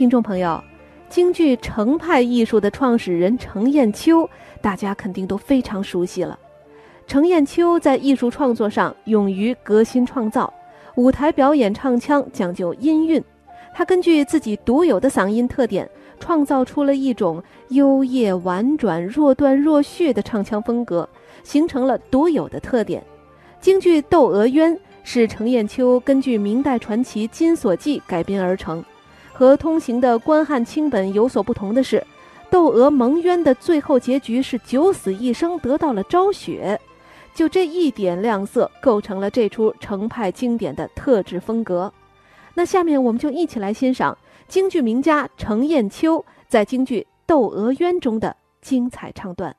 听众朋友，京剧程派艺术的创始人程砚秋，大家肯定都非常熟悉了。程砚秋在艺术创作上勇于革新创造，舞台表演唱腔讲究音韵。他根据自己独有的嗓音特点，创造出了一种幽咽婉转、若断若续的唱腔风格，形成了独有的特点。京剧《窦娥冤》是程砚秋根据明代传奇《金锁记》改编而成。和通行的关汉清本有所不同的是，窦娥蒙冤的最后结局是九死一生，得到了昭雪。就这一点亮色，构成了这出程派经典的特质风格。那下面我们就一起来欣赏京剧名家程砚秋在京剧《窦娥冤》中的精彩唱段。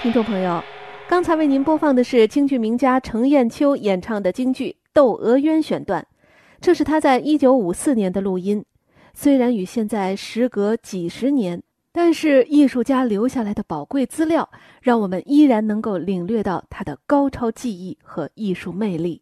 听众朋友，刚才为您播放的是京剧名家程砚秋演唱的京剧《窦娥冤》选段，这是他在一九五四年的录音。虽然与现在时隔几十年，但是艺术家留下来的宝贵资料，让我们依然能够领略到他的高超技艺和艺术魅力。